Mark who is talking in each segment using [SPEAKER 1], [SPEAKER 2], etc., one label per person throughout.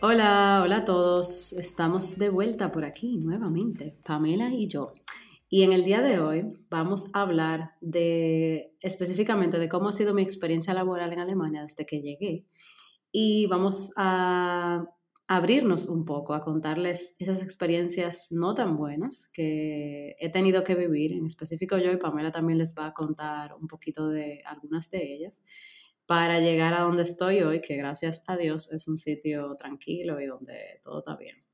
[SPEAKER 1] Hola, hola a todos. Estamos de vuelta por aquí nuevamente, Pamela y yo. Y en el día de hoy vamos a hablar de específicamente de cómo ha sido mi experiencia laboral en Alemania desde que llegué. Y vamos a abrirnos un poco, a contarles esas experiencias no tan buenas que he tenido que vivir. En específico yo y Pamela también les va a contar un poquito de algunas de ellas para llegar a donde estoy hoy, que gracias a Dios es un sitio tranquilo y donde todo está bien.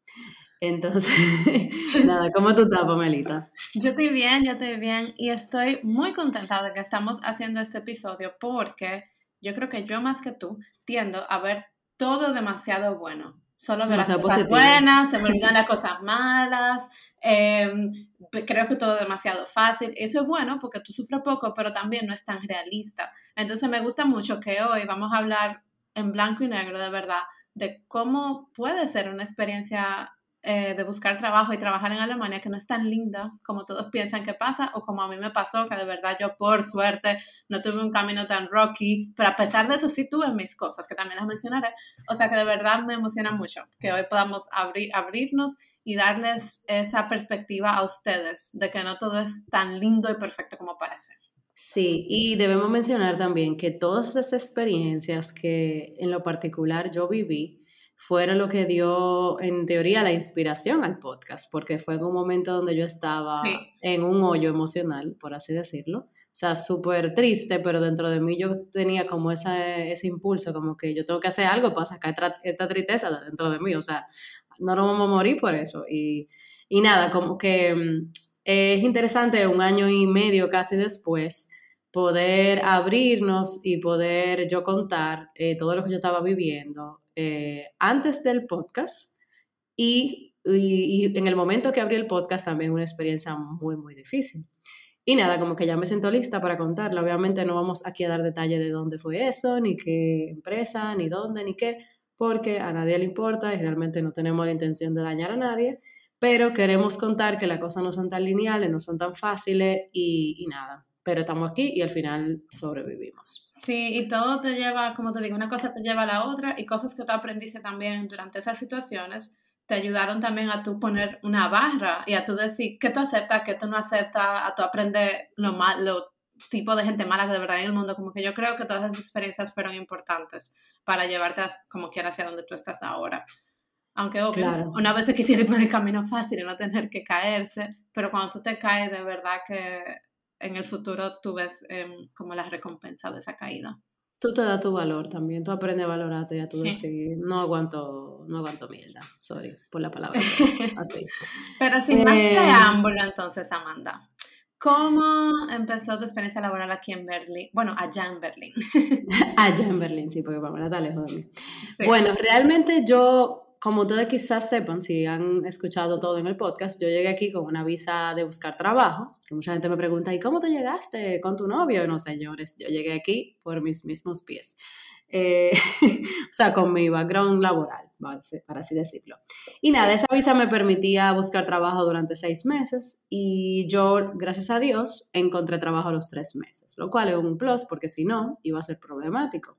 [SPEAKER 1] Entonces, nada, ¿cómo tú estás, Pamelita?
[SPEAKER 2] Yo estoy bien, yo estoy bien y estoy muy contenta de que estamos haciendo este episodio porque yo creo que yo más que tú tiendo a ver todo demasiado bueno. Solo ver las cosas buenas, se me olvidan las cosas malas, em, creo que todo es demasiado fácil. Eso es bueno porque tú sufres poco, pero también no es tan realista. Entonces me gusta mucho que hoy vamos a hablar en blanco y negro de verdad de cómo puede ser una experiencia eh, de buscar trabajo y trabajar en Alemania que no es tan linda como todos piensan que pasa o como a mí me pasó, que de verdad yo por suerte no tuve un camino tan rocky, pero a pesar de eso sí tuve mis cosas, que también las mencionaré. O sea que de verdad me emociona mucho que hoy podamos abrir, abrirnos y darles esa perspectiva a ustedes de que no todo es tan lindo y perfecto como parece.
[SPEAKER 1] Sí, y debemos mencionar también que todas esas experiencias que en lo particular yo viví, fueron lo que dio, en teoría, la inspiración al podcast, porque fue en un momento donde yo estaba en un hoyo emocional, por así decirlo. O sea, súper triste, pero dentro de mí yo tenía como ese impulso, como que yo tengo que hacer algo para sacar esta tristeza dentro de mí. O sea, no nos vamos a morir por eso. Y, y nada, como que mm, es interesante un año y medio casi después poder abrirnos y poder yo contar eh, todo lo que yo estaba viviendo eh, antes del podcast y, en el momento que abrí el podcast también una experiencia muy, muy difícil. Y nada, como que ya me siento lista para contarla. Obviamente no vamos aquí a dar detalle de dónde fue eso, ni qué empresa, ni dónde, ni qué, porque a nadie le importa y realmente no tenemos la intención de dañar a nadie, pero queremos contar que las cosas no son tan lineales, no son tan fáciles y nada, pero estamos aquí y al final sobrevivimos.
[SPEAKER 2] Sí, y todo te lleva, como te digo, una cosa te lleva a la otra y cosas que tú aprendiste también durante esas situaciones te ayudaron también a tú poner una barra y a tú decir qué tú aceptas, qué tú no aceptas, a tú aprender lo mal, lo tipo de gente mala que de verdad hay en el mundo. Como que yo creo que todas esas experiencias fueron importantes para llevarte como quiera hacia donde tú estás ahora. Aunque obvio, una vez se quisiera ir por el camino fácil y no tener que caerse, pero cuando tú te caes de verdad que en el futuro tú ves em, como la recompensa de esa caída.
[SPEAKER 1] Tú te das tu valor también, tú aprendes a valorarte y a tú decir, no aguanto, no aguanto mierda, sorry por la palabra, así.
[SPEAKER 2] Pero sin más eh, preámbulo entonces, Amanda, ¿cómo empezó tu experiencia laboral aquí en Berlín? Bueno, allá en Berlín.
[SPEAKER 1] allá en Berlín, sí, porque Pamela está lejos de mí. Bueno, realmente yo como ustedes quizás sepan, si han escuchado todo en el podcast, yo llegué aquí con una visa de buscar trabajo, que mucha gente me pregunta, ¿y cómo te llegaste con tu novio? No, señores, yo llegué aquí por mis mismos pies. Eh, o sea, con mi background laboral, para así decirlo. Y nada, esa visa me permitía buscar trabajo durante seis meses y yo, gracias a Dios, encontré trabajo a los tres meses, lo cual es un plus porque si no, iba a ser problemático.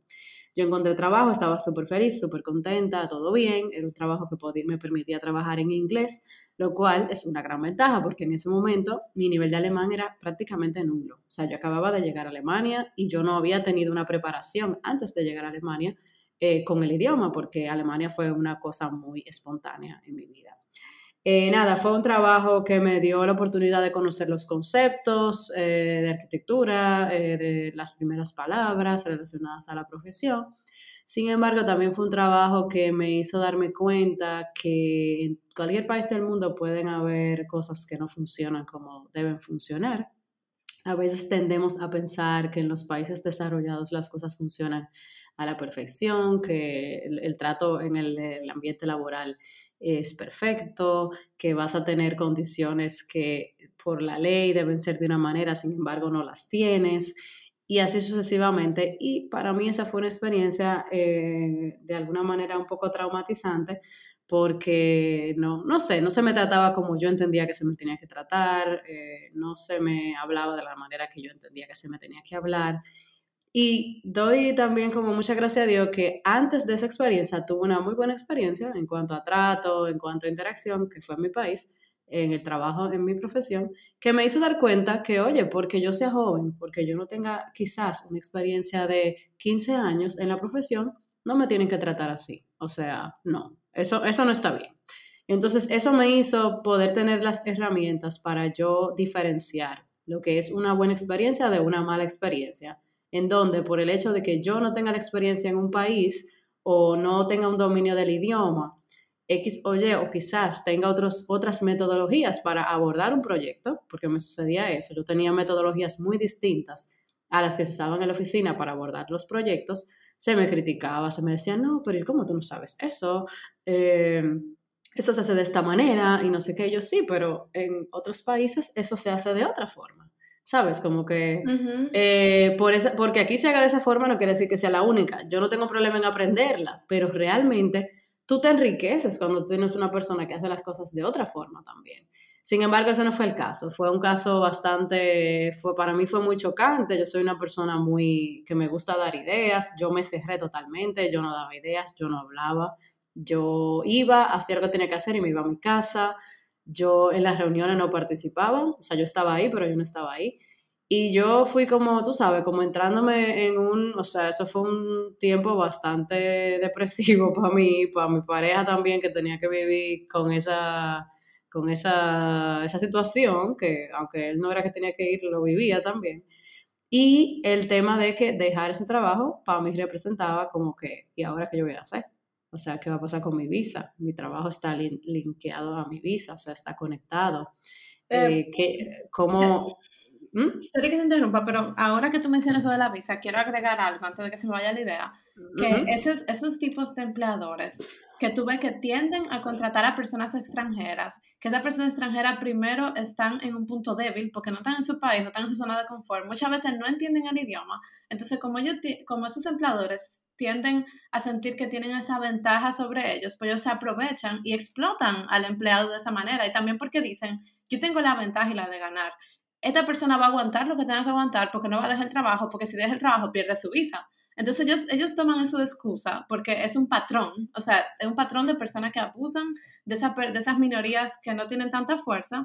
[SPEAKER 1] Yo encontré trabajo, estaba súper feliz, súper contenta, todo bien. Era un trabajo que me permitía trabajar en inglés, lo cual es una gran ventaja porque en ese momento mi nivel de alemán era prácticamente nulo. O sea, yo acababa de llegar a Alemania y yo no había tenido una preparación antes de llegar a Alemania eh, con el idioma porque Alemania fue una cosa muy espontánea en mi vida. Eh, nada, fue un trabajo que me dio la oportunidad de conocer los conceptos eh, de arquitectura, eh, de las primeras palabras relacionadas a la profesión. Sin embargo, también fue un trabajo que me hizo darme cuenta que en cualquier país del mundo pueden haber cosas que no funcionan como deben funcionar. A veces tendemos a pensar que en los países desarrollados las cosas funcionan a la perfección, que el, trato en el ambiente laboral es perfecto, que vas a tener condiciones que por la ley deben ser de una manera, sin embargo no las tienes, y así sucesivamente. Y para mí esa fue una experiencia eh, de alguna manera un poco traumatizante porque no, no sé, no se me trataba como yo entendía que se me tenía que tratar, eh, no se me hablaba de la manera que yo entendía que se me tenía que hablar. Y doy también como mucha gracia a Dios que antes de esa experiencia tuve una muy buena experiencia en cuanto a trato, en cuanto a interacción, que fue en mi país, en el trabajo, en mi profesión, que me hizo dar cuenta que, oye, porque yo sea joven, porque yo no tenga quizás una experiencia de 15 años en la profesión, no me tienen que tratar así. O sea, no, eso, eso no está bien. Entonces, eso me hizo poder tener las herramientas para yo diferenciar lo que es una buena experiencia de una mala experiencia, en donde por el hecho de que yo no tenga la experiencia en un país o no tenga un dominio del idioma, X o Y, o quizás tenga otros, otras metodologías para abordar un proyecto, porque me sucedía eso, yo tenía metodologías muy distintas a las que se usaban en la oficina para abordar los proyectos, se me criticaba, se me decía, no, pero ¿cómo tú no sabes eso? Eh, eso se hace de esta manera y no sé qué, yo sí, pero en otros países eso se hace de otra forma. ¿Sabes? Como que eh, por esa, porque aquí se haga de esa forma no quiere decir que sea la única. Yo no tengo problema en aprenderla, pero realmente tú te enriqueces cuando tienes una persona que hace las cosas de otra forma también. Sin embargo, ese no fue el caso. Fue un caso bastante, fue, para mí fue muy chocante. Yo soy una persona muy, que me gusta dar ideas. Yo me cerré totalmente, yo no daba ideas, yo no hablaba. Yo iba, hacía lo que tenía que hacer y me iba a mi casa. Yo en las reuniones no participaba, o sea, yo estaba ahí, pero yo no estaba ahí. Y yo fui como, tú sabes, como entrándome en un, o sea, eso fue un tiempo bastante depresivo para mí, para mi pareja también, que tenía que vivir con esa con esa, situación, que aunque él no era que tenía que ir, lo vivía también. Y el tema de que dejar ese trabajo para mí representaba como que, ¿y ahora qué yo voy a hacer? O sea, ¿qué va a pasar con mi visa? Mi trabajo está linkeado a mi visa, o sea, está conectado. Eh, que, ¿Cómo...?
[SPEAKER 2] ¿Mm? que te interrumpa, pero ahora que tú mencionas eso de la visa, quiero agregar algo antes de que se me vaya la idea. Que esos, esos tipos de empleadores que tú ves que tienden a contratar a personas extranjeras, que esas personas extranjeras primero están en un punto débil porque no están en su país, no están en su zona de confort, muchas veces no entienden el idioma. Entonces, como, ellos, como esos empleadores tienden a sentir que tienen esa ventaja sobre ellos, pues ellos se aprovechan y explotan al empleado de esa manera. Y también porque dicen, yo tengo la ventaja y la de ganar. Esta persona va a aguantar lo que tenga que aguantar porque no va a dejar el trabajo, porque si deja el trabajo pierde su visa. Entonces ellos, ellos toman eso de excusa porque es un patrón, o sea, es un patrón de personas que abusan de, esa, de esas minorías que no tienen tanta fuerza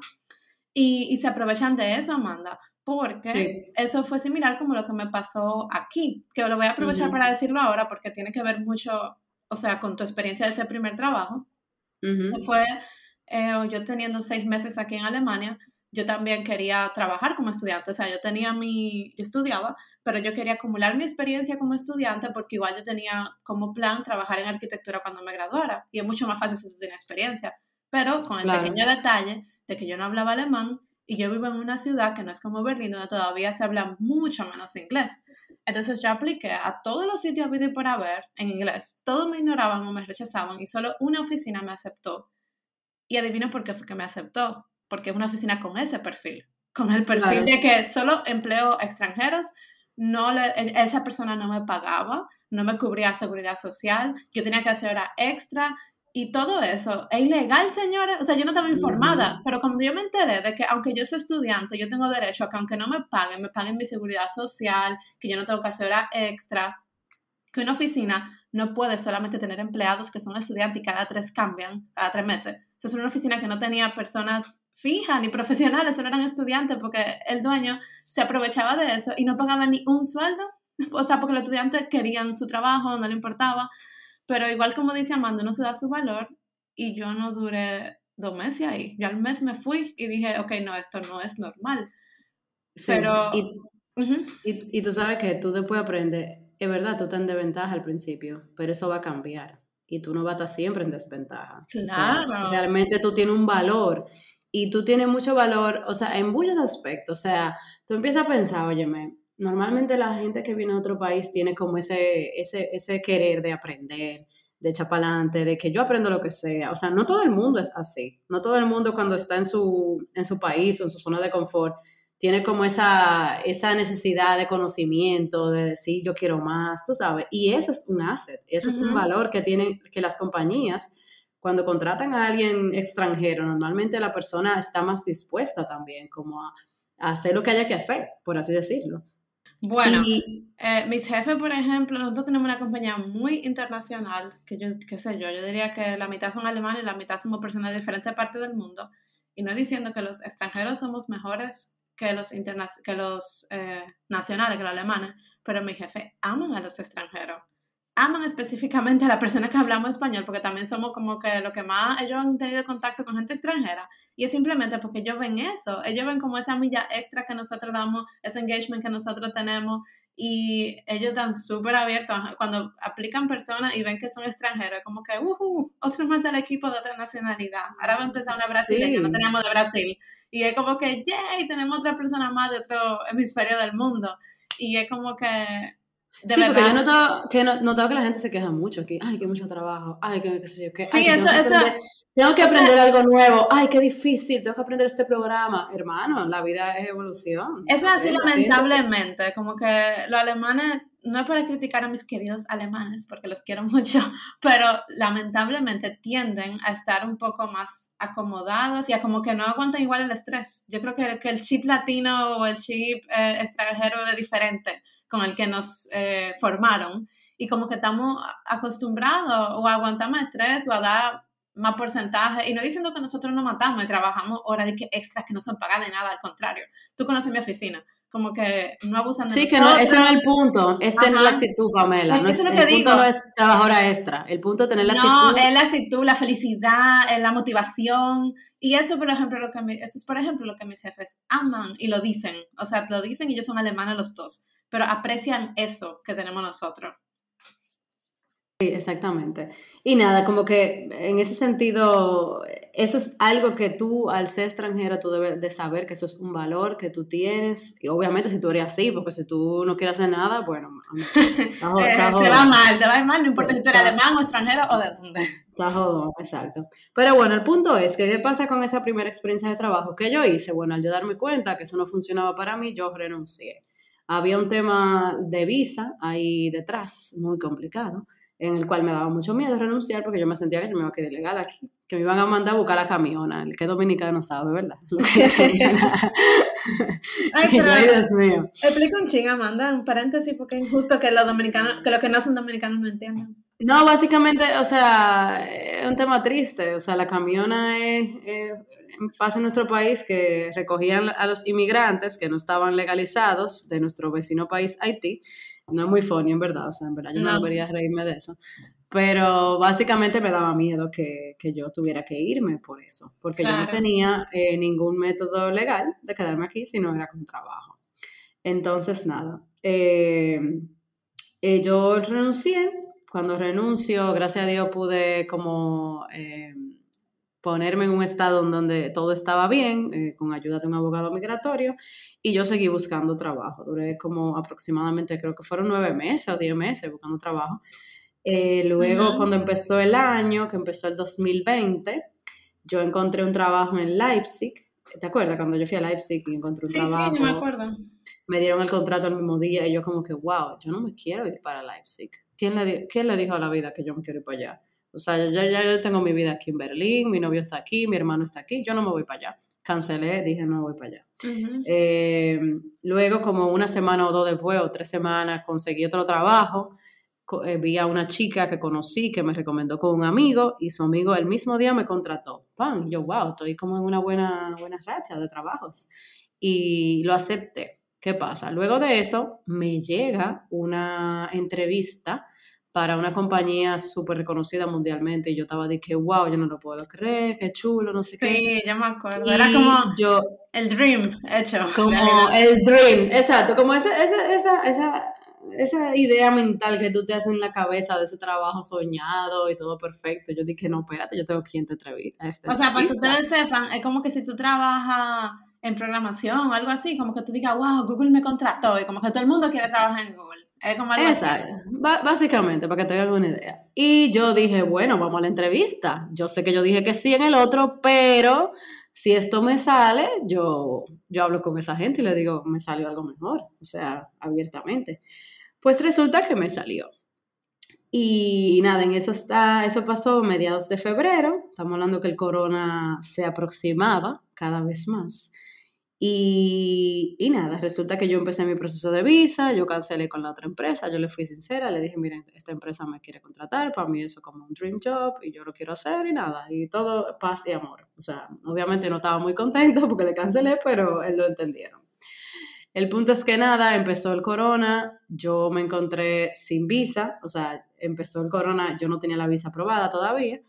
[SPEAKER 2] y, y se aprovechan de eso, Amanda, porque eso fue similar como lo que me pasó aquí, que lo voy a aprovechar para decirlo ahora porque tiene que ver mucho, o sea, con tu experiencia de ese primer trabajo. Fue eh, yo teniendo seis meses aquí en Alemania, yo también quería trabajar como estudiante, o sea, yo tenía mi, yo estudiaba, pero yo quería acumular mi experiencia como estudiante porque igual yo tenía como plan trabajar en arquitectura cuando me graduara y es mucho más fácil si tú tienes experiencia, pero con el pequeño detalle de que yo no hablaba alemán y yo vivo en una ciudad que no es como Berlín donde todavía se habla mucho menos inglés. Entonces yo apliqué a todos los sitios vida y por haber en inglés. Todos me ignoraban o me rechazaban y solo una oficina me aceptó. Y adivinen por qué fue que me aceptó. Porque es una oficina con ese perfil. Con el perfil de que solo empleo extranjeros no le, esa persona no me pagaba, no me cubría seguridad social, yo tenía que hacer hora extra y todo eso. Es ilegal, señores. O sea, yo no estaba informada, pero cuando yo me enteré de que aunque yo soy estudiante, yo tengo derecho a que aunque no me paguen, me paguen mi seguridad social, que yo no tengo que hacer hora extra, que una oficina no puede solamente tener empleados que son estudiantes y cada tres cambian, cada tres meses. O sea, es una oficina que no tenía personas fija ni profesionales, solo eran estudiantes porque el dueño se aprovechaba de eso y no pagaba ni un sueldo, o sea, porque los estudiantes querían su trabajo, no le importaba, pero igual como dice Amanda, uno se da su valor y yo no duré dos meses ahí, yo al mes me fui y dije, ok, no, esto no es normal. pero...
[SPEAKER 1] Y, y, tú sabes que tú después aprendes, es verdad, tú estás en desventaja al principio, pero eso va a cambiar y tú no vas a estar siempre en desventaja. Claro. realmente tú tienes un valor y tú tienes mucho valor, o sea, en muchos aspectos. O sea, tú empiezas a pensar, óyeme, normalmente la gente que viene a otro país tiene como ese, ese, ese querer de aprender, de chapalante, de que yo aprendo lo que sea. O sea, no todo el mundo es así. No todo el mundo cuando está en su, en su país o en su zona de confort tiene como esa, esa necesidad de conocimiento, de decir yo quiero más, tú sabes. Y eso es un asset, eso es un valor que tienen, que las compañías, cuando contratan a alguien extranjero, normalmente la persona está más dispuesta también como a, hacer lo que haya que hacer, por así decirlo.
[SPEAKER 2] Bueno, eh, mis jefes, por ejemplo, nosotros tenemos una compañía muy internacional, que yo, qué sé yo, yo diría que la mitad son alemanes y la mitad somos personas de diferentes partes del mundo. Y no diciendo que los extranjeros somos mejores que los, que los eh, nacionales, que los alemanes, pero mi jefe aman a los extranjeros aman específicamente a la persona que hablamos español, porque también somos como que lo que más ellos han tenido contacto con gente extranjera. Y es simplemente porque ellos ven eso, ellos ven como esa milla extra que nosotros damos, ese engagement que nosotros tenemos, y ellos están súper abiertos cuando aplican personas y ven que son extranjeros, como que, uh, otro más del equipo de otra nacionalidad. Ahora va a empezar una brasileña, no tenemos de Brasil. Y es como que, yay, tenemos otra persona más de otro hemisferio del mundo. Y es como que
[SPEAKER 1] sí, porque yo notaba que, notaba que la gente se queja mucho, que, ay, que mucho trabajo, ay, que qué sé yo, que, ay, eso, tengo, que tengo que aprender algo nuevo, ay, qué difícil, tengo que aprender este programa. Hermano, la vida es evolución.
[SPEAKER 2] Eso es así, lamentablemente, como que los alemanes, no es para criticar a mis queridos alemanes, porque los quiero mucho, pero lamentablemente tienden a estar un poco más acomodados y a como que no aguantan igual el estrés. Yo creo que, que el chip latino o el chip eh, extranjero es diferente con el que nos eh, formaron y como que estamos acostumbrados o a aguantar más estrés o a dar más porcentaje y no diciendo que nosotros no matamos y trabajamos horas de que extras que no son pagadas de nada, al contrario. Tú conoces mi oficina, como que no abusan de
[SPEAKER 1] Sí, que no, ese no es el punto, es tener la actitud, Pamela. Pues no es, el punto no es trabajar hora extra, el punto es tener la actitud.
[SPEAKER 2] No, es la actitud, la felicidad, la motivación. Y eso, por ejemplo, lo que eso es, por ejemplo, lo que mis jefes aman y lo dicen. O sea, lo dicen y ellos son alemanes los dos pero aprecian eso que tenemos nosotros.
[SPEAKER 1] Sí, exactamente. Y nada, como que en ese sentido, eso es algo que tú, al ser extranjero, tú debes de saber que eso es un valor que tú tienes. Y obviamente si tú eres así, porque si tú no quieres hacer nada, bueno,
[SPEAKER 2] eh, te va mal, te va mal, no importa si tú eres alemán o extranjero o de dónde.
[SPEAKER 1] Está jodón, exacto. Pero bueno, el punto es que, ¿qué pasa con esa primera experiencia de trabajo que yo hice? Bueno, al yo darme cuenta que eso no funcionaba para mí, yo renuncié había un tema de visa ahí detrás, muy complicado, en el cual me daba mucho miedo renunciar porque yo me sentía que yo me iba a quedar ilegal aquí, que me iban a mandar a buscar la camiona, el que dominicano sabe, ¿verdad?
[SPEAKER 2] Ay, pero, Dios mío. Explica un ching, Amanda, un paréntesis, porque es injusto que los dominicanos, que los que no son dominicanos no entiendan.
[SPEAKER 1] No, básicamente, o sea, es un tema triste. O sea, la camiona es, pasa en nuestro país que recogían a los inmigrantes que no estaban legalizados de nuestro vecino país Haití. No es muy funny, en verdad. O sea, en verdad yo no, debería reírme de eso. Pero básicamente me daba miedo que, yo tuviera que irme por eso. Porque yo no tenía eh, ningún método legal de quedarme aquí si no era con trabajo. Entonces, nada. Eh, eh, yo renuncié cuando renuncio, gracias a Dios pude como eh, ponerme en un estado en donde todo estaba bien, eh, con ayuda de un abogado migratorio, y yo seguí buscando trabajo. Duré como aproximadamente, creo que fueron nueve meses o diez meses buscando trabajo. Eh, luego, cuando empezó el año, que empezó el 2020, yo encontré un trabajo en Leipzig. ¿Te acuerdas cuando yo fui a Leipzig y encontré un trabajo?
[SPEAKER 2] Sí, me acuerdo.
[SPEAKER 1] Me dieron el contrato el mismo día y yo como que, wow, yo no me quiero ir para Leipzig. ¿Quién le, ¿quién le dijo a la vida que yo me quiero ir para allá? O sea, ya, ya yo tengo mi vida aquí en Berlín, mi novio está aquí, mi hermano está aquí, yo no me voy para allá. Cancelé, dije no voy para allá. Eh, luego, como una semana o dos después, o tres semanas, conseguí otro trabajo. Eh, vi a una chica que conocí que me recomendó con un amigo y su amigo el mismo día me contrató. ¡Pam! Yo, wow, estoy como en una buena, buena racha de trabajos. Y lo acepté. ¿Qué pasa? Luego de eso me llega una entrevista para una compañía súper reconocida mundialmente y yo estaba de que, wow, yo no lo puedo creer, qué chulo, no sé qué.
[SPEAKER 2] Sí, ya me acuerdo. Era como yo, el dream hecho.
[SPEAKER 1] Como el dream, exacto, como esa, esa, esa, esa, esa idea mental que tú te haces en la cabeza de ese trabajo soñado y todo perfecto. Yo dije, no, espérate, yo tengo que te entrevista.
[SPEAKER 2] Este o sea, para que ustedes sepan, es como que si tú trabajas en programación o algo así, como que tú digas, wow, Google me contrató y como que todo el mundo quiere trabajar en Google. Es como algo
[SPEAKER 1] básicamente, para que tengan una idea. Y yo dije, bueno, vamos a la entrevista. Yo sé que yo dije que sí en el otro, pero si esto me sale, yo, yo hablo con esa gente y le digo, me salió algo mejor, o sea, abiertamente. Pues resulta que me salió. Y, nada, en eso está, eso pasó mediados de febrero. Estamos hablando que el corona se aproximaba cada vez más. Y, y, nada, resulta que yo empecé mi proceso de visa, yo cancelé con la otra empresa, yo le fui sincera, le dije, miren, esta empresa me quiere contratar, para mí eso es como un dream job y yo lo quiero hacer y nada, y todo paz y amor. O sea, obviamente no estaba muy contento porque le cancelé, pero él lo entendieron. El punto es que nada, empezó el corona, yo me encontré sin visa, o sea, empezó el corona, yo no tenía la visa aprobada todavía.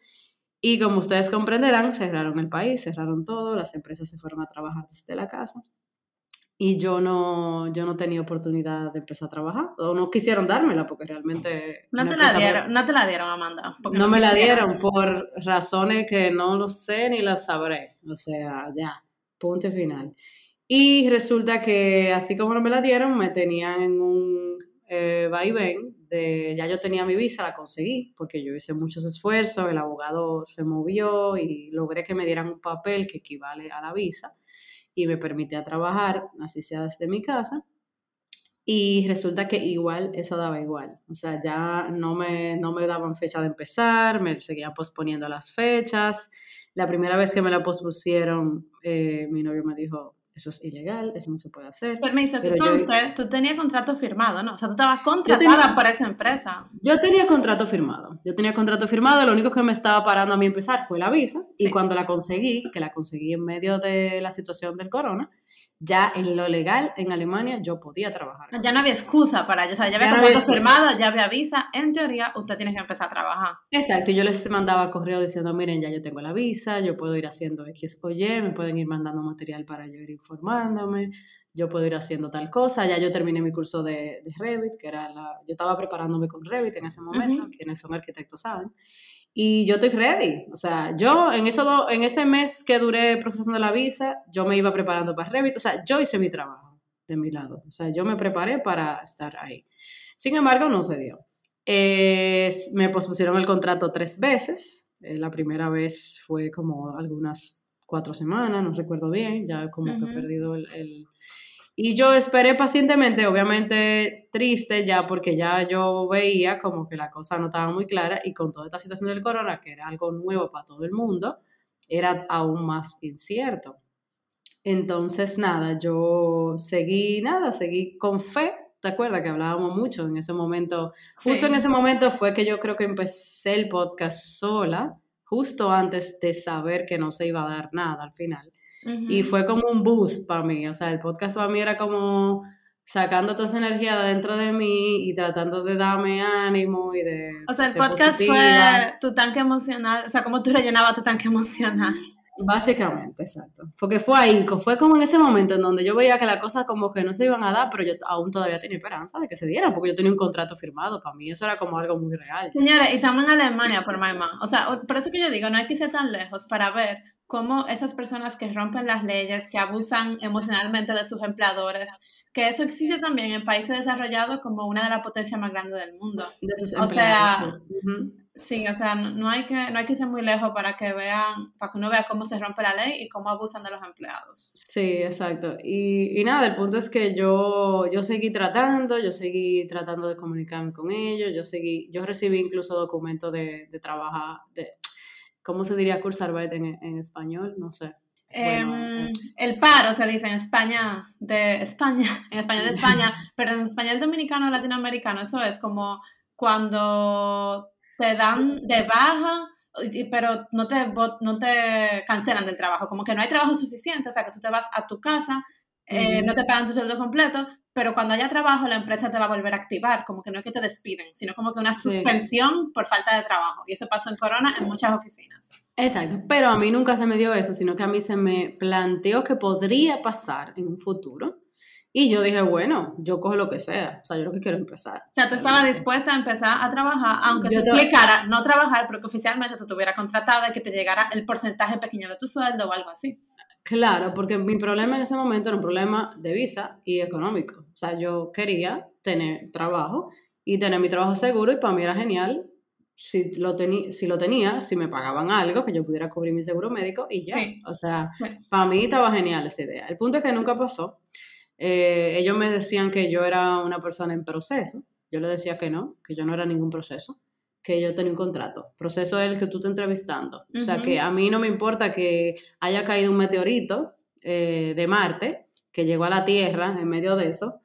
[SPEAKER 1] Y como ustedes comprenderán, cerraron el país, cerraron todo, las empresas se fueron a trabajar desde la casa. Y yo no, yo no tenía oportunidad de empezar a trabajar, o no quisieron dármela porque realmente...
[SPEAKER 2] No te la dieron, no te la dieron, Amanda.
[SPEAKER 1] No, me la dieron por razones que no lo sé ni las sabré. O sea, ya, punto final. Y resulta que así como no me la dieron, me tenían en un eh, vaivén de, ya yo tenía mi visa, la conseguí, porque yo hice muchos esfuerzos, el abogado se movió y logré que me dieran un papel que equivale a la visa y me permitía trabajar, así sea desde mi casa. Y resulta que igual, eso daba igual. O sea, ya no me, no me daban fecha de empezar, me seguían posponiendo las fechas. La primera vez que me la pospusieron, eh, mi novio me dijo, eso es ilegal, eso no se puede hacer.
[SPEAKER 2] Permiso, que conste, tú tenías contrato firmado, ¿no? O sea, tú estabas contratada por esa empresa.
[SPEAKER 1] Yo tenía contrato firmado, yo tenía contrato firmado, lo único que me estaba parando a mí empezar fue la visa, y cuando la conseguí, que la conseguí en medio de la situación del corona, ya en lo legal en Alemania yo podía trabajar.
[SPEAKER 2] Ya no había excusa para o sea, ya había contrato firmado, ya había visa, en teoría usted tiene que empezar a trabajar.
[SPEAKER 1] Exacto, y yo les mandaba correo diciendo, miren, ya yo tengo la visa, yo puedo ir haciendo X o Y, me pueden ir mandando material para yo ir informándome, yo puedo ir haciendo tal cosa, ya yo terminé mi curso de, de Revit, que era la, yo estaba preparándome con Revit en ese momento, quienes son arquitectos saben, y yo estoy ready. O sea, yo en, eso, en ese mes que duré procesando la visa, yo me iba preparando para Revit. O sea, yo hice mi trabajo de mi lado. O sea, yo me preparé para estar ahí. Sin embargo, no se dio. me pospusieron el contrato tres veces. Eh, la primera vez fue como algunas cuatro semanas, no recuerdo bien, ya como que he perdido el y yo esperé pacientemente, obviamente triste ya, porque ya yo veía como que la cosa no estaba muy clara y con toda esta situación del corona, que era algo nuevo para todo el mundo, era aún más incierto. Entonces, nada, yo seguí, nada, seguí con fe. ¿Te acuerdas que hablábamos mucho en ese momento? Justo en ese momento fue que yo creo que empecé el podcast sola, justo antes de saber que no se iba a dar nada al final. Y fue como un boost para mí, o sea, el podcast para mí era como sacando toda esa energía de dentro de mí y tratando de darme ánimo y de...
[SPEAKER 2] O sea, el podcast fue tu tanque emocional, o sea, como tú rellenabas tu tanque emocional.
[SPEAKER 1] Básicamente, exacto. Porque fue ahí, fue como en ese momento en donde yo veía que las cosas como que no se iban a dar, pero yo aún todavía tenía esperanza de que se dieran, porque yo tenía un contrato firmado. Para mí eso era como algo muy real.
[SPEAKER 2] Señores, y estamos en Alemania, por más. O sea, por eso que yo digo, no hay que ser tan lejos para ver cómo esas personas que rompen las leyes, que abusan emocionalmente de sus empleadores, que eso existe también en países desarrollados como una de las potencias más grandes del mundo. o sea, sí, o sea, no hay, que, no hay que ser muy lejos para que vean, para que uno vea cómo se rompe la ley y cómo abusan de los empleados.
[SPEAKER 1] Sí, exacto. Y, y nada, el punto es que yo, yo seguí tratando, yo seguí tratando de comunicarme con ellos, yo seguí, yo recibí incluso documentos de, de trabajar, de, ¿Cómo se diría Kurzarbeit en, en español? No sé.
[SPEAKER 2] Em, eh. el paro se dice en España de España, en español de España, pero en español dominicano o latinoamericano, eso es como cuando te dan de baja, pero no te, no te cancelan del trabajo, como que no hay trabajo suficiente, o sea que tú te vas a tu casa, eh, no te pagan tu sueldo completo, pero cuando haya trabajo la empresa te va a volver a activar, como que no es que te despiden, sino como que una suspensión por falta de trabajo. Y eso pasó en Corona en muchas oficinas.
[SPEAKER 1] Exacto, pero a mí nunca se me dio eso, sino que a mí se me planteó que podría pasar en un futuro. Y yo dije, bueno, yo cojo lo que sea, o sea, yo lo que quiero empezar.
[SPEAKER 2] O sea, tú estabas dispuesta a empezar a trabajar, aunque se implicara no trabajar, pero que oficialmente tú estuviera contratada y que te llegara el porcentaje pequeño de tu sueldo o algo así.
[SPEAKER 1] Claro, porque mi problema en ese momento era un problema de visa y económico. O sea, yo quería tener trabajo y tener mi trabajo seguro y para mí era genial si lo, si lo tenía, si me pagaban algo, que yo pudiera cubrir mi seguro médico y ya. O sea, para mí estaba genial esa idea. El punto es que nunca pasó. Eh, ellos me decían que yo era una persona en proceso. Yo le decía que no, que yo no era ningún proceso, que yo tenía un contrato. Proceso es el que tú te entrevistando. O sea, que a mí no me importa que haya caído un meteorito eh, de Marte, que llegó a la Tierra en medio de eso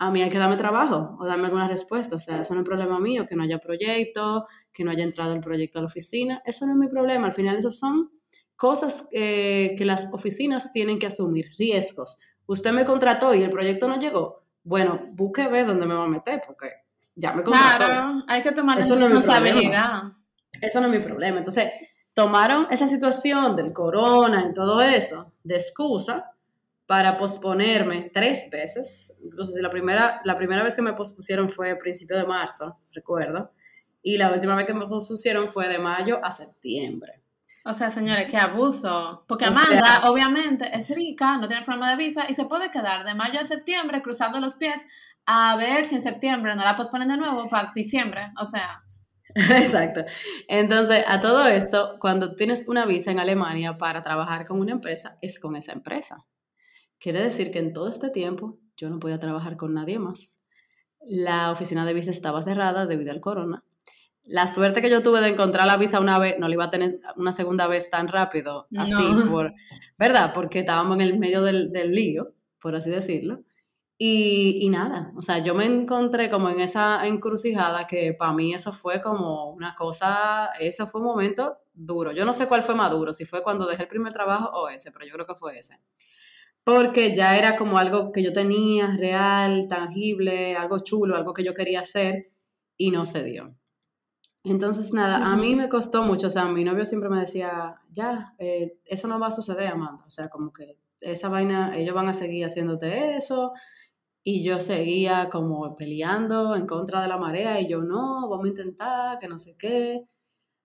[SPEAKER 1] a mí hay que darme trabajo o darme alguna respuesta. O sea, eso no es problema mío, que no haya proyecto, que no haya entrado el proyecto a la oficina. Eso no es mi problema. Al final, eso son cosas que las oficinas tienen que asumir, riesgos. Usted me contrató y el proyecto no llegó. Bueno, busque ver dónde me va a meter, porque ya me contrató.
[SPEAKER 2] Claro, hay que tomar eso responsabilidad.
[SPEAKER 1] eso no es mi problema. Entonces, tomaron esa situación del corona y todo eso de excusa para posponerme tres veces. Incluso si la primera, la primera vez que me pospusieron fue a principio de marzo, recuerdo, y la última vez que me pospusieron fue de mayo a septiembre.
[SPEAKER 2] O sea, señores, qué abuso. Porque Amanda, obviamente, es rica, no tiene problema de visa y se puede quedar de mayo a septiembre cruzando los pies a ver si en septiembre no la posponen de nuevo para diciembre. O sea.
[SPEAKER 1] Exacto. Entonces, a todo esto, cuando tienes una visa en Alemania para trabajar con una empresa, es con esa empresa. Quiere decir que en todo este tiempo yo no podía trabajar con nadie más. La oficina de visa estaba cerrada debido al corona. La suerte que yo tuve de encontrar la visa una vez, no la iba a tener una segunda vez tan rápido, así, por, ¿verdad? Porque estábamos en el medio del, del lío, por así decirlo. Y, y, nada, o sea, yo me encontré como en esa encrucijada que para mí eso fue como una cosa, eso fue un momento duro. Yo no sé cuál fue más duro, si fue cuando dejé el primer trabajo o ese, pero yo creo que fue ese porque ya era como algo que yo tenía real, tangible, algo chulo, algo que yo quería hacer y no se dio. Entonces, nada, a mí me costó mucho, o sea, mi novio siempre me decía, ya, eh, eso no va a suceder, Amanda, o sea, como que esa vaina, ellos van a seguir haciéndote eso, y yo seguía como peleando en contra de la marea, y yo, no, vamos a intentar, que no sé qué.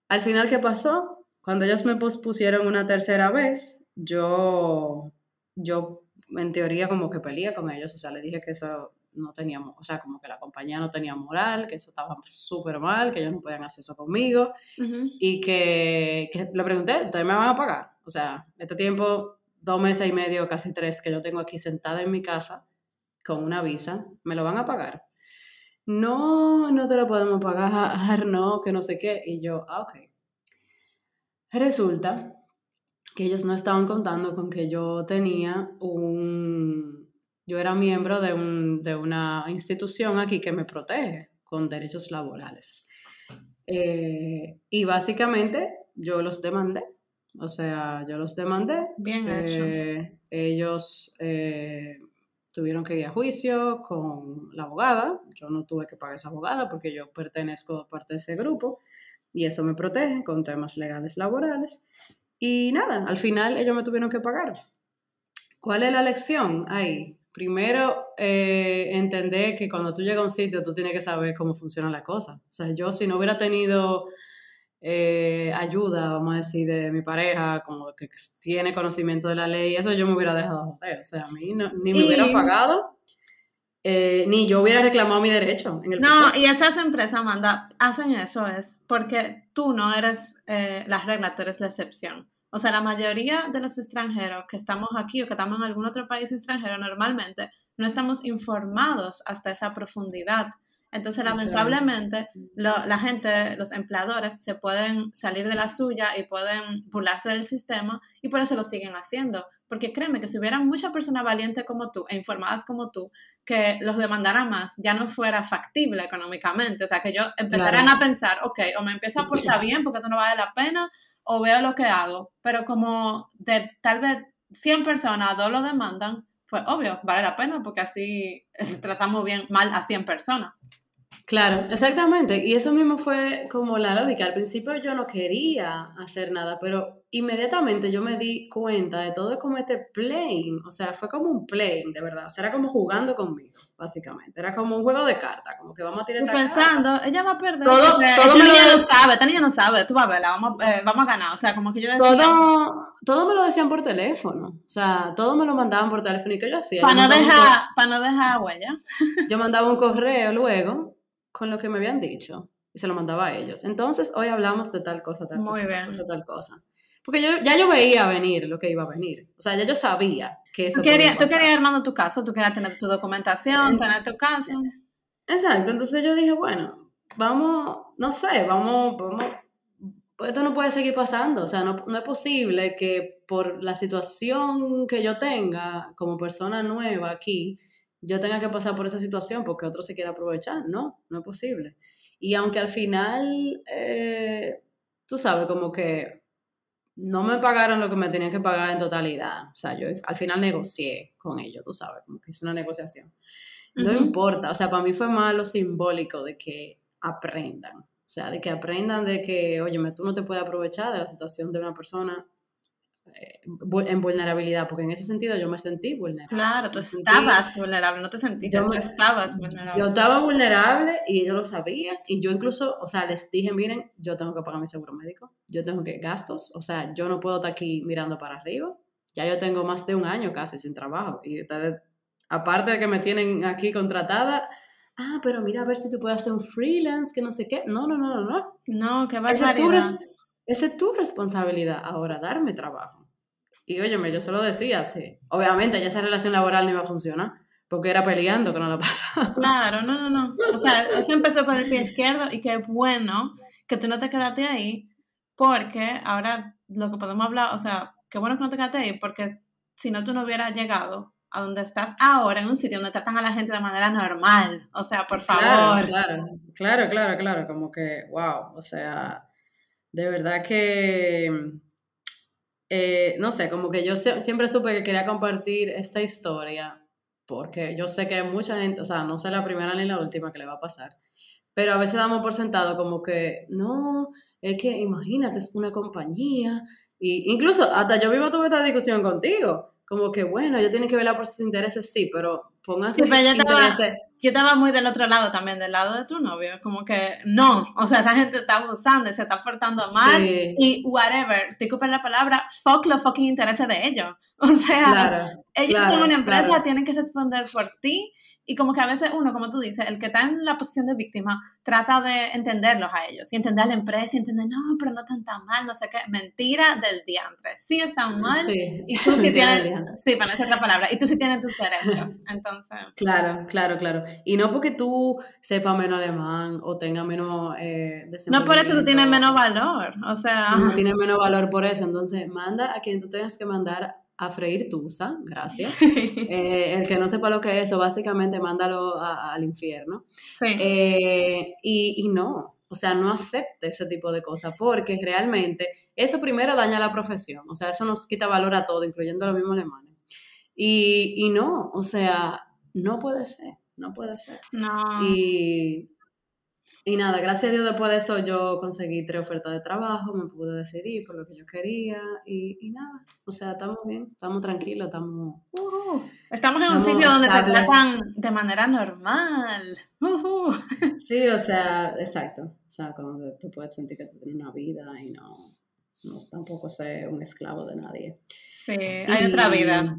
[SPEAKER 1] Al final, ¿qué pasó? Cuando ellos me pospusieron una tercera vez, yo yo en teoría como que peleé con ellos, o sea, le dije que eso no teníamos, o sea, como que la compañía no tenía moral, que eso estaba súper mal, que ellos no podían hacer eso conmigo y que, que, le pregunté, ¿ustedes me van a pagar? O sea, este tiempo, dos meses y medio, casi tres, que yo tengo aquí sentada en mi casa con una visa, ¿me lo van a pagar? No, no te lo podemos pagar, no, que no sé qué. Y yo, ah, ok. Resulta que ellos no estaban contando con que yo tenía un, yo era miembro de, un, de una institución aquí que me protege con derechos laborales. Eh, y básicamente yo los demandé, o sea, yo los demandé.
[SPEAKER 2] Bien hecho.
[SPEAKER 1] Eh, ellos eh, tuvieron que ir a juicio con la abogada, yo no tuve que pagar esa abogada porque yo pertenezco a parte de ese grupo y eso me protege con temas legales laborales. Y nada, al final ellos me tuvieron que pagar. ¿Cuál es la lección ahí? Primero, eh, entender que cuando tú llegas a un sitio, tú tienes que saber cómo funciona la cosa. O sea, yo si no hubiera tenido eh, ayuda, vamos a decir, de mi pareja, como que tiene conocimiento de la ley, eso yo me hubiera dejado O sea, a mí ni me hubiera pagado, eh, ni yo hubiera reclamado mi derecho. En el
[SPEAKER 2] no, y esas empresas, Amanda, hacen eso es porque tú no eres la regla, tú eres la excepción. O sea, la mayoría de los extranjeros que estamos aquí o que estamos en algún otro país extranjero normalmente no estamos informados hasta esa profundidad. Entonces, lamentablemente, la gente, los empleadores, se pueden salir de la suya y pueden burlarse del sistema y por eso lo siguen haciendo. Porque créeme que si hubiera mucha persona valiente como tú e informadas como tú, que los demandara más, ya no fuera factible económicamente. O sea, que yo empezaran a pensar, ok, o me empiezo a portar bien porque esto no vale la pena, o veo lo que hago, pero como de tal vez 100 personas, dos lo demandan, pues obvio, vale la pena porque así tratamos bien mal a 100 personas.
[SPEAKER 1] Claro, exactamente. Y eso mismo fue como la lógica. Al principio yo no quería hacer nada, pero inmediatamente yo me di cuenta de todo como este playing. O sea, fue como un playing, de verdad. O sea, era como jugando conmigo, básicamente. Era como un juego de cartas, como que vamos a tirar
[SPEAKER 2] Pensando, ella va a perder.
[SPEAKER 1] Todo, todo
[SPEAKER 2] esta niña no sabe, esta niña no sabe. Tú vas a verla, vamos, eh, vamos a ganar. O sea, como que yo decía...
[SPEAKER 1] Todo todo me lo decían por teléfono. O sea, todo me lo mandaban por teléfono. ¿Y qué yo hacía?
[SPEAKER 2] Para no, dejar, para no dejar huella.
[SPEAKER 1] Yo mandaba un correo luego con lo que me habían dicho y se lo mandaba a ellos. Entonces, hoy hablamos de tal cosa, tal cosa, Tal cosa, tal cosa. Porque yo, ya yo veía venir lo que iba a venir. O sea, ya yo sabía que eso.
[SPEAKER 2] Tú querías, tú querías armando tu caso, tú querías tener tu documentación, tener tu caso.
[SPEAKER 1] Exacto. Entonces yo dije, bueno, vamos, no sé, vamos, vamos. Pues esto no puede seguir pasando. O sea, no, no es posible que por la situación que yo tenga como persona nueva aquí, yo tenga que pasar por esa situación porque otro se quiera aprovechar. No, no es posible. Y aunque al final, eh, tú sabes, como que no me pagaron lo que me tenían que pagar en totalidad. O sea, yo al final negocié con ellos, tú sabes, como que hice una negociación. No importa, o sea, para mí fue más lo simbólico de que aprendan. O sea, de que aprendan de que, oye, tú no te puedes aprovechar de la situación de una persona en vulnerabilidad, porque en ese sentido yo me sentí vulnerable.
[SPEAKER 2] Claro, tú estabas vulnerable, no te sentiste, tú estabas vulnerable.
[SPEAKER 1] Yo estaba vulnerable y ellos lo sabían, y yo incluso, o sea, les dije, miren, yo tengo que pagar mi seguro médico, yo tengo que gastos, o sea, yo no puedo estar aquí mirando para arriba, ya yo tengo más de un año casi sin trabajo, y ustedes, aparte de que me tienen aquí contratada, ah, pero mira a ver si tú puedes hacer un freelance, que no sé qué, no, no, no, no, no.
[SPEAKER 2] No, que va a
[SPEAKER 1] esa es tu responsabilidad ahora, darme trabajo. Y óyeme, yo se lo decía así. Obviamente ya esa relación laboral no iba a funcionar, porque era peleando que no lo pasaba.
[SPEAKER 2] Claro, no, no, no. O sea, eso empezó por el pie izquierdo y qué bueno que tú no te quedaste ahí, porque ahora lo que podemos hablar, o sea, qué bueno que no te quedaste ahí, porque si no tú no hubieras llegado a donde estás ahora, en un sitio donde tratan a la gente de manera normal. O sea, por favor.
[SPEAKER 1] Claro, claro, claro, claro, como que, wow, o sea, de verdad que, eh, no sé, como que yo siempre supe que quería compartir esta historia porque yo sé que mucha gente, o sea, no sé la primera ni la última que le va a pasar, pero a veces damos por sentado como que, no, es que imagínate, es una compañía, y incluso hasta yo mismo tuve esta discusión contigo, como que, bueno, yo tienen que velar por sus intereses, sí, pero pónganse sus intereses
[SPEAKER 2] yo estaba muy del otro lado también, del lado de tu novio, como que no, o sea, esa gente está abusando y se está portando mal y whatever, te ocupan la palabra, fuck los fucking intereses de ellos. O sea, ellos son una empresa, tienen que responder por ti y como que a veces uno, como tú dices, el que está en la posición de víctima, trata de entenderlos a ellos y entender a la empresa y entender, no, pero no están tan mal, no sé qué, mentira del diantre. Sí están mal y tú sí tienes, sí, para decir otra palabra, y tú sí tienes tus derechos, entonces.
[SPEAKER 1] Claro, claro, claro. Y no porque tú sepas menos alemán o tengas menos... Eh,
[SPEAKER 2] no por eso tú tienes menos valor, o sea...
[SPEAKER 1] No tienes menos valor por eso, entonces manda a quien tú tengas que mandar a freír tusa, gracias. Eh, el que no sepa lo que es eso, básicamente mándalo al infierno. Eh, y, y, no, o sea, no acepte ese tipo de cosas, porque realmente eso primero daña la profesión, o sea, eso nos quita valor a todo, incluyendo a los mismos alemanes. Y, y no, o sea, no puede ser, no puede ser.
[SPEAKER 2] No.
[SPEAKER 1] Y y nada, gracias a Dios después de eso yo conseguí tres ofertas de trabajo, me pude decidir por lo que yo quería y, y nada, o sea, estamos bien, estamos tranquilos, estamos...
[SPEAKER 2] estamos en un sitio donde te tratan de manera normal.
[SPEAKER 1] Sí, o sea, exacto, o sea, cuando tú puedes sentir que tú tienes una vida y no, no tampoco ser un esclavo de nadie.
[SPEAKER 2] Sí, hay otra vida.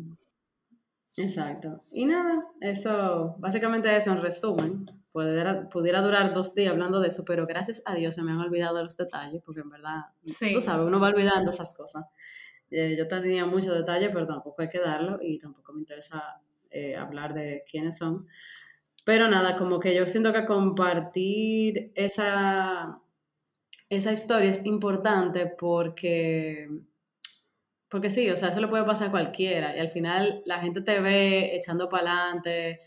[SPEAKER 1] Exacto. Y nada, eso, básicamente eso en resumen pudiera, durar dos días hablando de eso, pero gracias a Dios se me han olvidado los detalles, porque en verdad, tú sabes, uno va olvidando esas cosas. Eh, yo tenía muchos detalles, pero tampoco hay que darlo y tampoco me interesa eh, hablar de quiénes son. Pero nada, como que yo siento que compartir esa, esa historia es importante porque, porque sí, o sea, eso le puede pasar a cualquiera y al final la gente te ve echando para adelante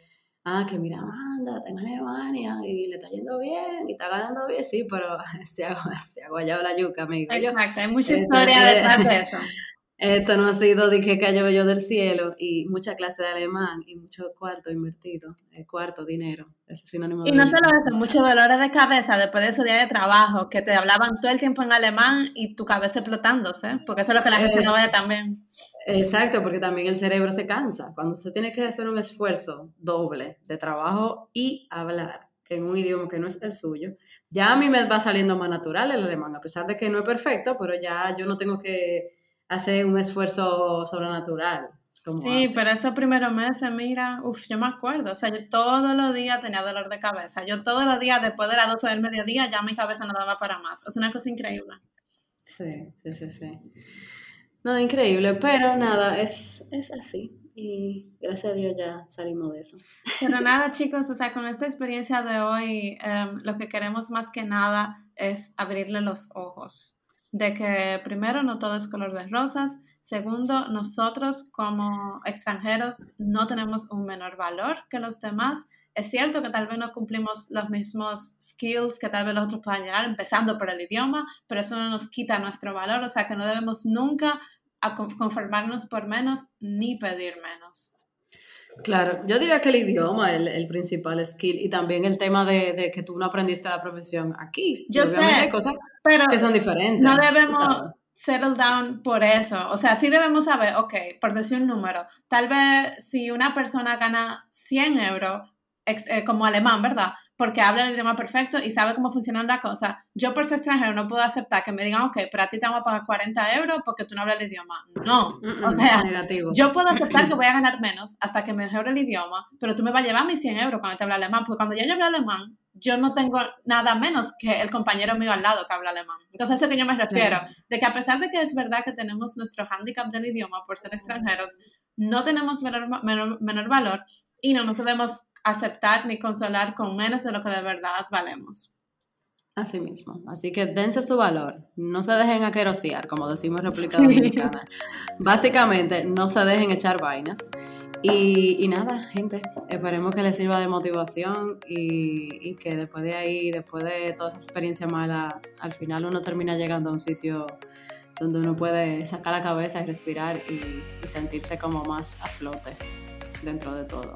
[SPEAKER 1] ah, que mira, Amanda, está en Alemania y le está yendo bien y está ganando bien, sí, pero se ha, se ha guayado la yuca, amigo.
[SPEAKER 2] Exacto, hay mucha historia detrás de eso.
[SPEAKER 1] Esto no ha sido de que cayó yo del cielo y mucha clase de alemán y mucho cuarto invertido, el cuarto, dinero, sinónimo
[SPEAKER 2] Y no solo eso, muchos dolores de cabeza después de esos días de trabajo que te hablaban todo el tiempo en alemán y tu cabeza explotándose, porque eso es lo que la gente no ve también.
[SPEAKER 1] Exacto, porque también el cerebro se cansa. Cuando se tiene que hacer un esfuerzo doble de trabajo y hablar en un idioma que no es el suyo, ya a mí me va saliendo más natural el alemán, a pesar de que no es perfecto, pero ya yo no tengo que hace un esfuerzo sobrenatural.
[SPEAKER 2] sí, pero esos primeros meses, mira, uff, yo me acuerdo, o sea, yo todos los días tenía dolor de cabeza, yo todos los días después de las 12 del mediodía ya mi cabeza no daba para más, es una cosa increíble.
[SPEAKER 1] Sí, sí, sí, sí. No, increíble, pero nada, es, es así. Y gracias a Dios ya salimos de eso.
[SPEAKER 2] Pero nada, chicos, o sea, con esta experiencia de hoy, em, lo que queremos más que nada es abrirle los ojos. De que primero no todo es color de rosas. Segundo, nosotros como extranjeros no tenemos un menor valor que los demás. Es cierto que tal vez no cumplimos los mismos skills que tal vez los otros puedan llegar, empezando por el idioma, pero eso no nos quita nuestro valor, o sea que no debemos nunca conformarnos por menos ni pedir menos.
[SPEAKER 1] Claro, yo diría que el idioma es el, principal skill y también el tema de, que tú no aprendiste la profesión aquí.
[SPEAKER 2] Yo sé, hay
[SPEAKER 1] cosas pero que son diferentes.
[SPEAKER 2] No debemos settle down por eso. O sea, sí debemos saber, ok, por decir un número, tal vez si una persona gana 100 euros, eh, como alemán, ¿verdad? Porque habla el idioma perfecto y sabe cómo funcionan las cosas. Yo por ser extranjero no puedo aceptar que me digan, ok, pero a ti te vamos a pagar 40 euros porque tú no hablas el idioma. No. o sea, yo puedo aceptar que voy a ganar menos hasta que mejore el idioma, pero tú me vas a llevar mis 100 euros cuando te habla alemán, porque cuando yo hablo alemán, yo no tengo nada menos que el compañero mío al lado que habla alemán. Entonces, eso que yo me refiero, de que a pesar de que es verdad que tenemos nuestro handicap del idioma por ser extranjeros, no tenemos menor, menor valor y no nos podemos aceptar ni consolar con menos de lo que de verdad valemos.
[SPEAKER 1] Así mismo. Así que dense su valor. No se dejen aquerosear, como decimos en República Dominicana. Básicamente, no se dejen echar vainas. Y, nada, gente, esperemos que les sirva de motivación y, que después de ahí, después de toda esa experiencia mala, al final uno termina llegando a un sitio donde uno puede sacar la cabeza y respirar y sentirse como más a flote dentro de todo.